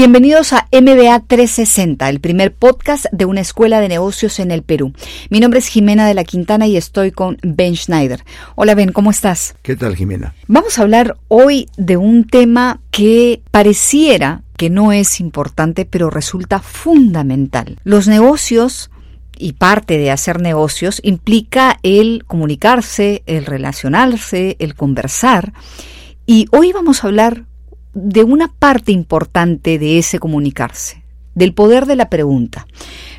Bienvenidos a MBA 360, el primer podcast de una escuela de negocios en el Perú. Mi nombre es Jimena de la Quintana y estoy con Ben Schneider. Hola Ben, ¿cómo estás? ¿Qué tal Jimena? Vamos a hablar hoy de un tema que pareciera que no es importante, pero resulta fundamental. Los negocios y parte de hacer negocios implica el comunicarse, el relacionarse, el conversar. Y hoy vamos a hablar de una parte importante de ese comunicarse, del poder de la pregunta.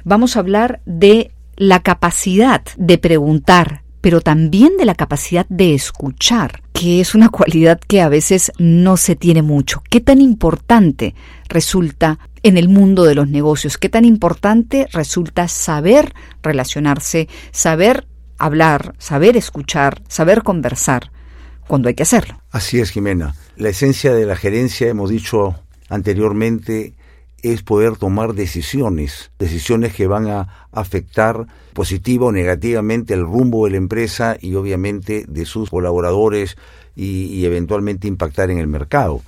Vamos a hablar de la capacidad de preguntar, pero también de la capacidad de escuchar, que es una cualidad que a veces no se tiene mucho. ¿Qué tan importante resulta en el mundo de los negocios? ¿Qué tan importante resulta saber relacionarse, saber hablar, saber escuchar, saber conversar cuando hay que hacerlo? Así es, Jimena. La esencia de la gerencia, hemos dicho anteriormente, es poder tomar decisiones, decisiones que van a afectar positiva o negativamente el rumbo de la empresa y obviamente de sus colaboradores y, eventualmente impactar en el mercado.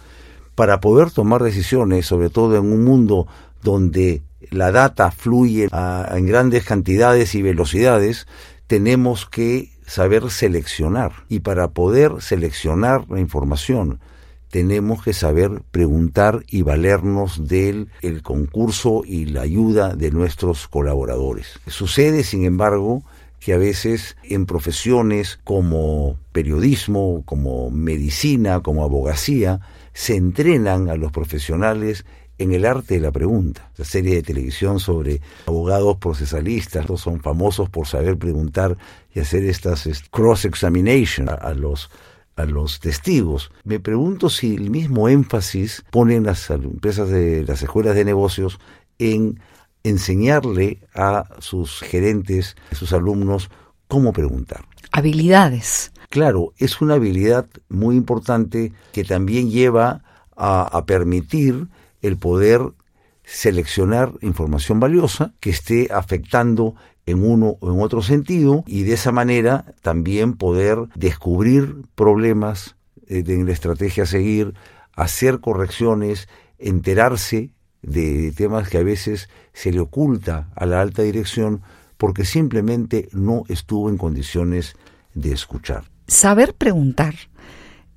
Para poder tomar decisiones, sobre todo en un mundo donde la data fluye en grandes cantidades y velocidades, tenemos que saber seleccionar. Y para poder seleccionar la información, tenemos que saber preguntar y valernos del el concurso y la ayuda de nuestros colaboradores. Sucede, sin embargo, que a veces en profesiones como periodismo, como medicina, como abogacía, se entrenan a los profesionales en el arte de la pregunta. La serie de televisión sobre abogados procesalistas son famosos por saber preguntar y hacer estas cross-examination a los a los testigos. Me pregunto si el mismo énfasis ponen las empresas de las escuelas de negocios en enseñarle a sus gerentes, a sus alumnos, cómo preguntar. Habilidades. Claro, es una habilidad muy importante que también lleva a, a permitir el poder seleccionar información valiosa que esté afectando en uno o en otro sentido y de esa manera también poder descubrir problemas eh, en la estrategia a seguir, hacer correcciones, enterarse de temas que a veces se le oculta a la alta dirección porque simplemente no estuvo en condiciones de escuchar. Saber preguntar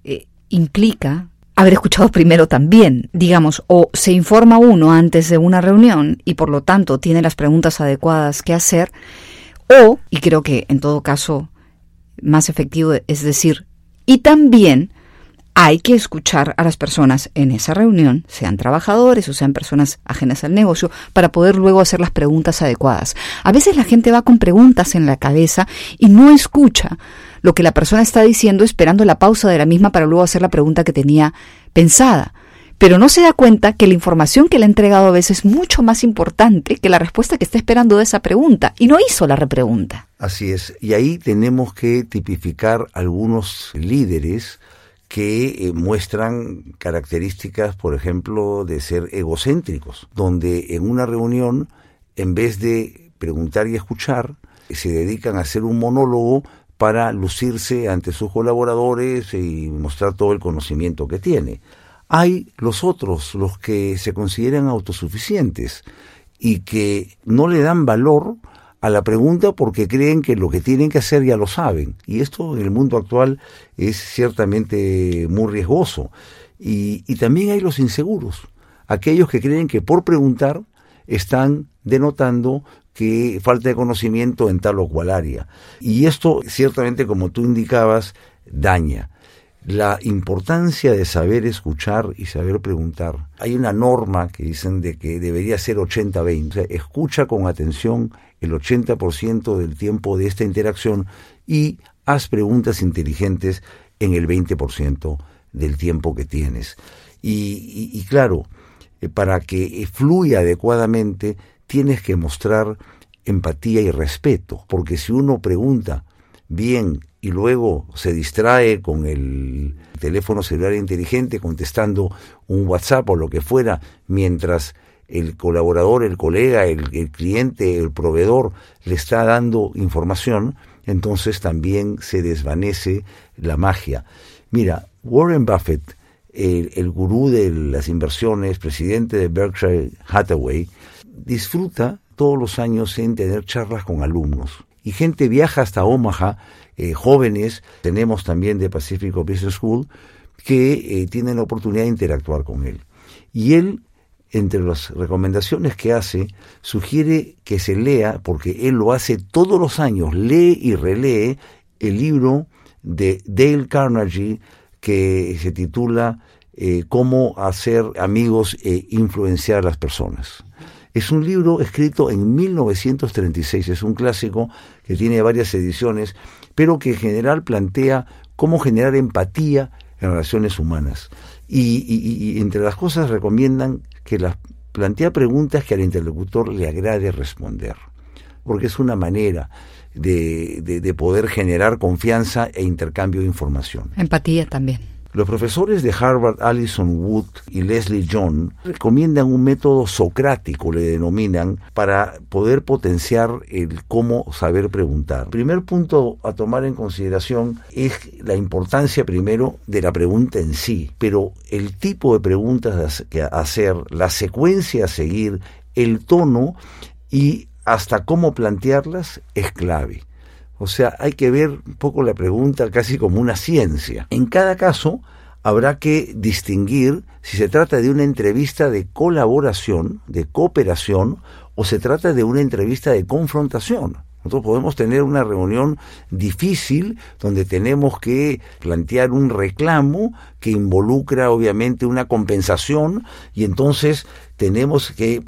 eh, implica haber escuchado primero también, digamos, o se informa uno antes de una reunión y por lo tanto tiene las preguntas adecuadas que hacer, o, y creo que en todo caso más efectivo es decir, y también hay que escuchar a las personas en esa reunión, sean trabajadores o sean personas ajenas al negocio, para poder luego hacer las preguntas adecuadas. A veces la gente va con preguntas en la cabeza y no escucha lo que la persona está diciendo esperando la pausa de la misma para luego hacer la pregunta que tenía pensada. Pero no se da cuenta que la información que le ha entregado a veces es mucho más importante que la respuesta que está esperando de esa pregunta y no hizo la repregunta. Así es. Y ahí tenemos que tipificar algunos líderes que eh, muestran características, por ejemplo, de ser egocéntricos, donde en una reunión, en vez de preguntar y escuchar, se dedican a hacer un monólogo para lucirse ante sus colaboradores y mostrar todo el conocimiento que tiene. Hay los otros, los que se consideran autosuficientes y que no le dan valor a la pregunta porque creen que lo que tienen que hacer ya lo saben. Y esto en el mundo actual es ciertamente muy riesgoso. Y, también hay los inseguros, aquellos que creen que por preguntar están denotando que falta de conocimiento en tal o cual área. Y esto ciertamente, como tú indicabas, daña la importancia de saber escuchar y saber preguntar. Hay una norma que dicen de que debería ser 80-20. escucha con atención el 80% del tiempo de esta interacción y haz preguntas inteligentes en el 20% del tiempo que tienes. Y, claro, eh, para que fluya adecuadamente, tienes que mostrar empatía y respeto, porque si uno pregunta bien y luego se distrae con el teléfono celular inteligente contestando un WhatsApp o lo que fuera, mientras el colaborador, el colega, el, cliente, el proveedor le está dando información, entonces también se desvanece la magia. Mira, Warren Buffett el, el gurú de las inversiones, presidente de Berkshire Hathaway, disfruta todos los años en tener charlas con alumnos. Y gente viaja hasta Omaha, eh, jóvenes, tenemos también de Pacific Business School, que eh, tienen la oportunidad de interactuar con él. Y él, entre las recomendaciones que hace, sugiere que se lea, porque él lo hace todos los años, lee y relee el libro de Dale Carnegie que se titula eh, Cómo hacer amigos e influenciar a las personas. Es un libro escrito en 1936, es un clásico que tiene varias ediciones, pero que en general plantea cómo generar empatía en relaciones humanas. Y, entre las cosas recomiendan que las plantea preguntas que al interlocutor le agrade responder, porque es una manera de, de poder generar confianza e intercambio de información. Empatía también. Los profesores de Harvard, Alison Wood y Leslie John, recomiendan un método socrático, le denominan, para poder potenciar el cómo saber preguntar. El primer punto a tomar en consideración es la importancia primero de la pregunta en sí, pero el tipo de preguntas que hacer, la secuencia a seguir, el tono y hasta cómo plantearlas es clave. O sea, hay que ver un poco la pregunta casi como una ciencia. En cada caso, habrá que distinguir si se trata de una entrevista de colaboración, de cooperación, o se trata de una entrevista de confrontación. Nosotros podemos tener una reunión difícil donde tenemos que plantear un reclamo que involucra obviamente una compensación y entonces tenemos que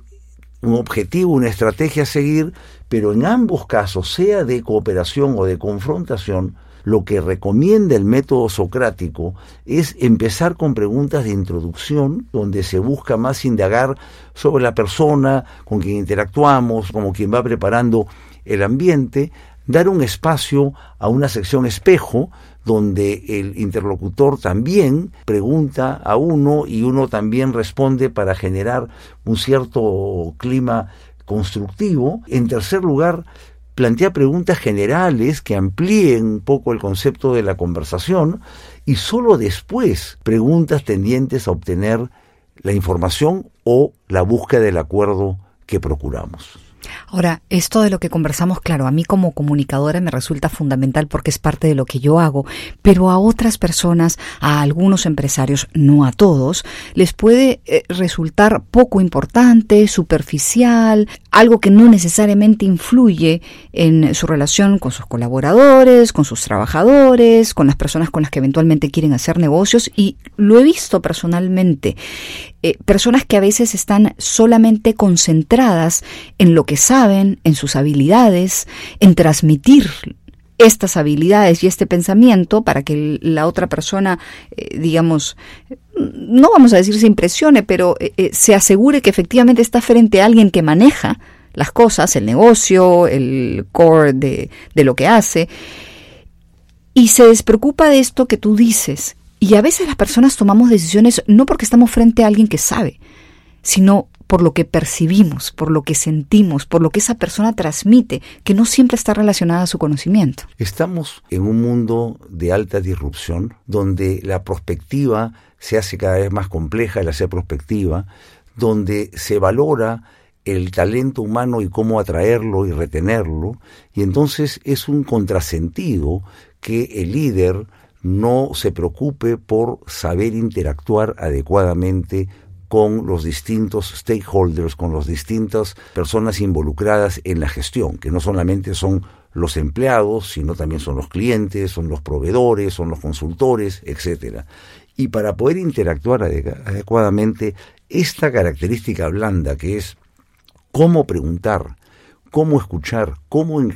un objetivo, una estrategia a seguir, pero en ambos casos, sea de cooperación o de confrontación, lo que recomienda el método socrático es empezar con preguntas de introducción, donde se busca más indagar sobre la persona con quien interactuamos, como quien va preparando el ambiente, dar un espacio a una sección espejo, donde el interlocutor también pregunta a uno y uno también responde para generar un cierto clima constructivo. En tercer lugar, plantea preguntas generales que amplíen un poco el concepto de la conversación y solo después preguntas tendientes a obtener la información o la búsqueda del acuerdo que procuramos. Ahora, esto de lo que conversamos, claro, a mí como comunicadora me resulta fundamental porque es parte de lo que yo hago, pero a otras personas, a algunos empresarios, no a todos, les puede eh, resultar poco importante, superficial, algo que no necesariamente influye en su relación con sus colaboradores, con sus trabajadores, con las personas con las que eventualmente quieren hacer negocios y lo he visto personalmente. Eh, personas que a veces están solamente concentradas en lo que saben, en sus habilidades, en transmitir estas habilidades y este pensamiento para que la otra persona, eh, digamos, no vamos a decir se impresione, pero eh, se asegure que efectivamente está frente a alguien que maneja las cosas, el negocio, el core de, de lo que hace, y se despreocupa de esto que tú dices, y a veces las personas tomamos decisiones no porque estamos frente a alguien que sabe, sino por lo que percibimos, por lo que sentimos, por lo que esa persona transmite, que no siempre está relacionada a su conocimiento. Estamos en un mundo de alta disrupción, donde la prospectiva se hace cada vez más compleja el hacer prospectiva, donde se valora el talento humano y cómo atraerlo y retenerlo, y entonces es un contrasentido que el líder no se preocupe por saber interactuar adecuadamente con los distintos stakeholders, con las distintas personas involucradas en la gestión, que no solamente son los empleados, sino también son los clientes, son los proveedores, son los consultores, etcétera. Y para poder interactuar adecuadamente, esta característica blanda que es cómo preguntar, cómo escuchar, cómo en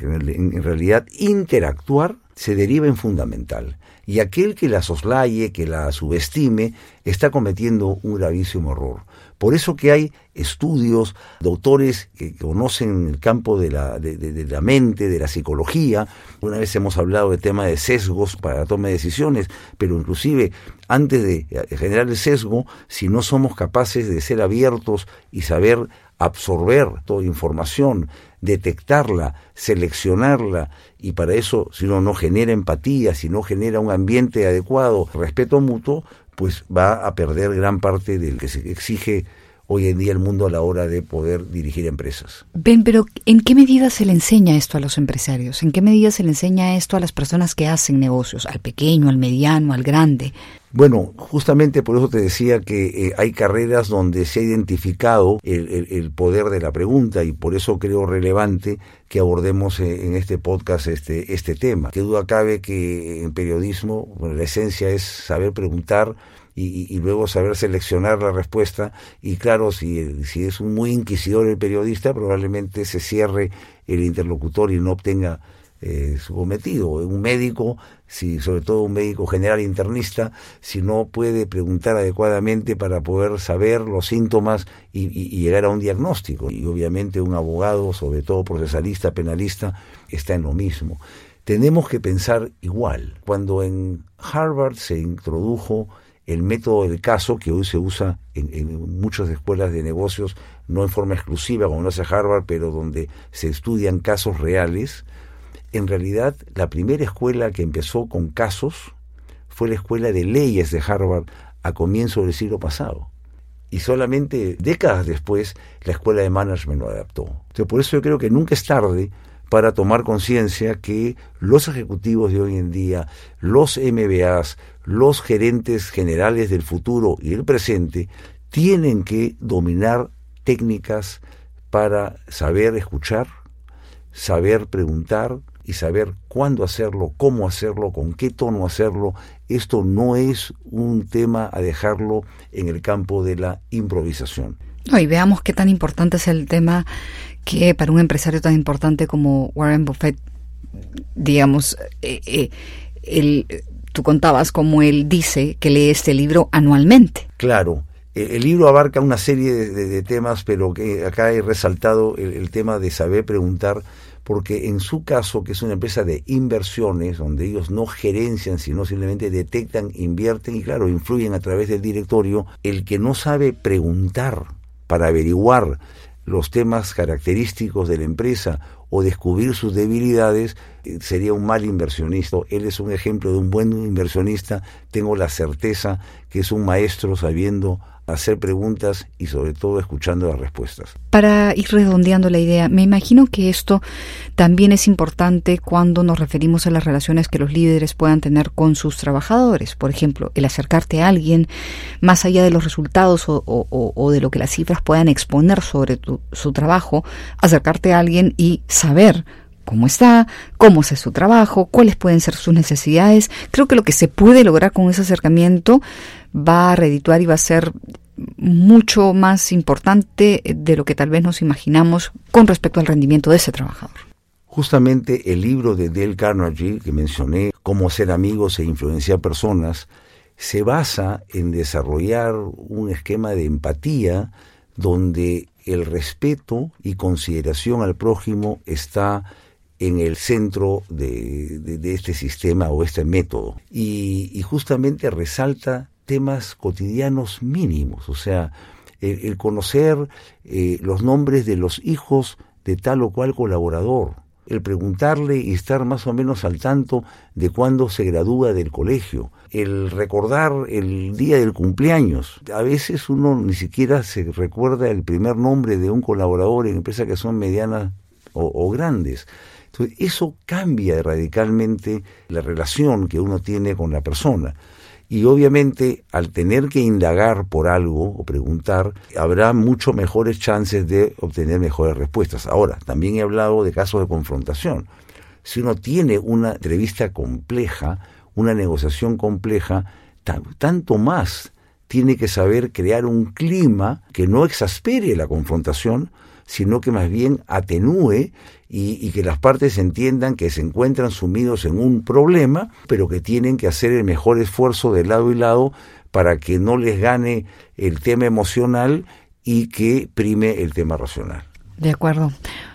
realidad interactuar, se deriva en fundamental y aquel que la soslaye, que la subestime, está cometiendo un gravísimo error. Por eso que hay estudios, doctores que conocen el campo de la, de, la mente, de la psicología. Una vez hemos hablado de tema de sesgos para la toma de decisiones, pero inclusive antes de generar el sesgo, si no somos capaces de ser abiertos y saber absorber toda información, detectarla, seleccionarla, y para eso, si uno no genera empatía, si no genera un ambiente adecuado, respeto mutuo, pues va a perder gran parte del que se exige hoy en día el mundo a la hora de poder dirigir empresas. Ben, pero ¿en qué medida se le enseña esto a los empresarios? ¿En qué medida se le enseña esto a las personas que hacen negocios, al pequeño, al mediano, al grande? Bueno, justamente por eso te decía que eh, hay carreras donde se ha identificado el, poder de la pregunta y por eso creo relevante que abordemos eh, en este podcast este, este tema. Qué duda cabe que en periodismo la esencia es saber preguntar, y, luego saber seleccionar la respuesta. Y claro, si, si es un muy inquisidor el periodista, probablemente se cierre el interlocutor y no obtenga eh, su cometido. Un médico, si, sobre todo un médico general internista, si no puede preguntar adecuadamente para poder saber los síntomas y, y, llegar a un diagnóstico. Y obviamente un abogado, sobre todo procesalista, penalista, está en lo mismo. Tenemos que pensar igual. Cuando en Harvard se introdujo el método del caso que hoy se usa en, muchas escuelas de negocios, no en forma exclusiva como lo hace Harvard, pero donde se estudian casos reales, en realidad la primera escuela que empezó con casos fue la escuela de leyes de Harvard a comienzo del siglo pasado. Y solamente décadas después la escuela de management lo adaptó. Entonces, por eso yo creo que nunca es tarde para tomar conciencia que los ejecutivos de hoy en día, los MBAs, los gerentes generales del futuro y el presente, tienen que dominar técnicas para saber escuchar, saber preguntar y saber cuándo hacerlo, cómo hacerlo, con qué tono hacerlo. Esto no es un tema a dejarlo en el campo de la improvisación. y veamos qué tan importante es el tema que para un empresario tan importante como Warren Buffett, digamos, eh, eh, el, tú contabas como él dice que lee este libro anualmente. Claro. E, el libro abarca una serie de, temas, pero que acá he resaltado el, tema de saber preguntar, porque en su caso, que es una empresa de inversiones, donde ellos no gerencian, sino simplemente detectan, invierten y claro, influyen a través del directorio, el que no sabe preguntar para averiguar los temas característicos de la empresa o descubrir sus debilidades, eh, sería un mal inversionista. Él es un ejemplo de un buen inversionista. Tengo la certeza que es un maestro sabiendo hacer preguntas y sobre todo escuchando las respuestas. Para ir redondeando la idea, me imagino que esto también es importante cuando nos referimos a las relaciones que los líderes puedan tener con sus trabajadores. Por ejemplo, el acercarte a alguien más allá de los resultados o, de lo que las cifras puedan exponer sobre su trabajo, acercarte a alguien y saber cómo está, cómo es su trabajo, cuáles pueden ser sus necesidades. Creo que lo que se puede lograr con ese acercamiento va a redituar y va a ser mucho más importante de lo que tal vez nos imaginamos con respecto al rendimiento de ese trabajador. Justamente el libro de Dale Carnegie que mencioné, Cómo ser amigos e influenciar personas, se basa en desarrollar un esquema de empatía donde el respeto y consideración al prójimo está en el centro de, este sistema o este método. Y, justamente resalta temas cotidianos mínimos, o sea, el, conocer eh, los nombres de los hijos de tal o cual colaborador, el preguntarle y estar más o menos al tanto de cuándo se gradúa del colegio, el recordar el día del cumpleaños. A veces uno ni siquiera se recuerda el primer nombre de un colaborador en empresas que son medianas o grandes. Entonces, eso cambia radicalmente la relación que uno tiene con la persona. Y obviamente al tener que indagar por algo o preguntar, habrá mucho mejores chances de obtener mejores respuestas. Ahora, también he hablado de casos de confrontación. Si uno tiene una entrevista compleja, una negociación compleja, tanto más tiene que saber crear un clima que no exaspere la confrontación, sino que más bien atenúe y, que las partes entiendan que se encuentran sumidos en un problema, pero que tienen que hacer el mejor esfuerzo de lado y lado para que no les gane el tema emocional y que prime el tema racional. De acuerdo.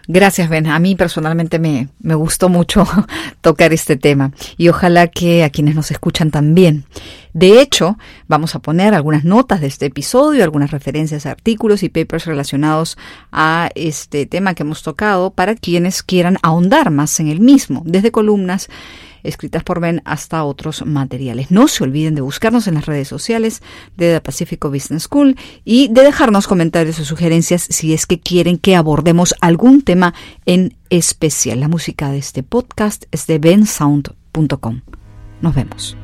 Gracias, Ben. A mí personalmente me, me gustó mucho tocar este tema y ojalá que a quienes nos escuchan también. De hecho, vamos a poner algunas notas de este episodio, algunas referencias a artículos y papers relacionados a este tema que hemos tocado para quienes quieran ahondar más en el mismo, desde columnas escritas por Ben hasta otros materiales. No se olviden de buscarnos en las redes sociales de The Pacifico Business School y de dejarnos comentarios o sugerencias si es que quieren que abordemos algún tema en especial. La música de este podcast es de bensound.com. Nos vemos.